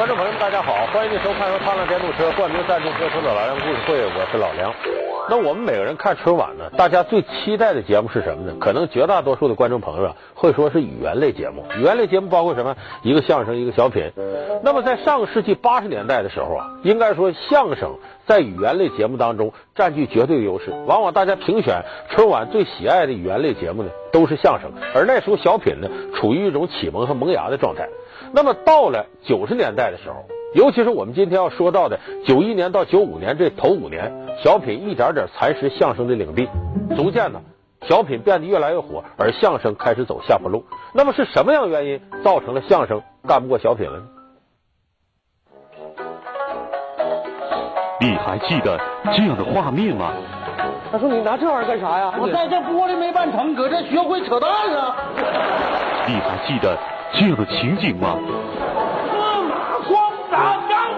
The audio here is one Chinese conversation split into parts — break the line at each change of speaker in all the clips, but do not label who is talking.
观众朋友们，大家好，欢迎您收看由踏浪电动车冠名赞助播出的《老梁故事会》，我是老梁。那我们每个人看春晚呢，大家最期待的节目是什么呢？可能绝大多数的观众朋友啊，会说是语言类节目。语言类节目包括什么？一个相声，一个小品。那么在上个世纪八十年代的时候啊，应该说相声在语言类节目当中占据绝对优势。往往大家评选春晚最喜爱的语言类节目呢，都是相声。而那时候小品呢，处于一种启蒙和萌芽的状态。那么到了九十年代的时候，尤其是我们今天要说到的九一年到九五年这头五年，小品一点点蚕食相声的领地，逐渐呢，小品变得越来越火，而相声开始走下坡路。那么是什么样原因造成了相声干不过小品了呢？
你还记得这样的画面吗？
他说：“你拿这玩意儿干啥呀？
我在这玻璃没办成，搁这学会扯淡了。
你还记得这样的情景吗？
司马光砸缸，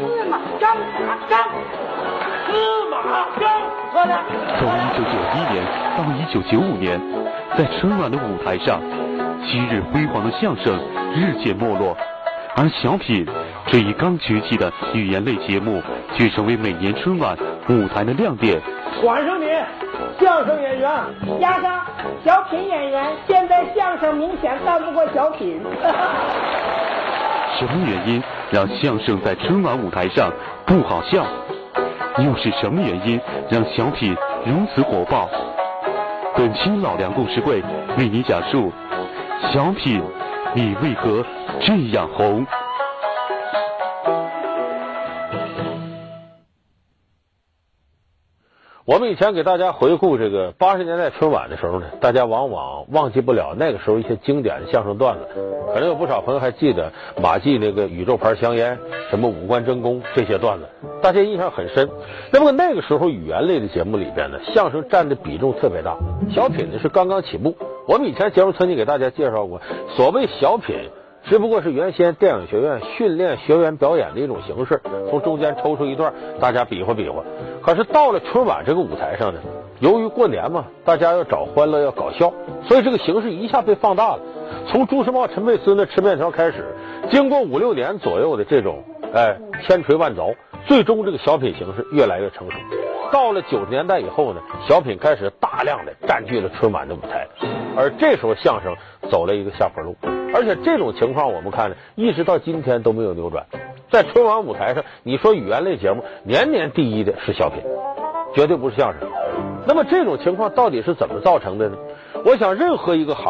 司马张打仗，司马张喝的。
从一九九一年到一九九五年，在春晚的舞台上，昔日辉煌的相声日渐没落，而小品这一刚崛起的语言类节目，却成为每年春晚舞台的亮点。
管上你，相声演员。
压上小品演员，现在相声明显干不过小品。
什么原因让相声在春晚舞台上不好笑？又是什么原因让小品如此火爆？本期老梁故事会为你讲述小品，你为何这样红？
我们以前给大家回顾这个八十年代春晚的时候呢，大家往往忘记不了那个时候一些经典的相声段子。可能有不少朋友还记得马季那个宇宙牌香烟，什么五官真功这些段子，大家印象很深。那么那个时候语言类的节目里边呢，相声占的比重特别大，小品呢是刚刚起步。我们以前节目曾经给大家介绍过，所谓小品。只不过是原先电影学院训练学员表演的一种形式，从中间抽出一段，大家比划比划。可是到了春晚这个舞台上呢，由于过年嘛，大家要找欢乐，要搞笑，所以这个形式一下被放大了。从朱时茂、陈佩斯那吃面条开始，经过五六年左右的这种哎千锤万凿，最终这个小品形式越来越成熟。到了九十年代以后呢，小品开始大量的占据了春晚的舞台，而这时候相声走了一个下坡路。而且这种情况我们看呢，一直到今天都没有扭转。在春晚舞台上，你说语言类节目年年第一的是小品，绝对不是相声。那么这种情况到底是怎么造成的呢？我想任何一个行。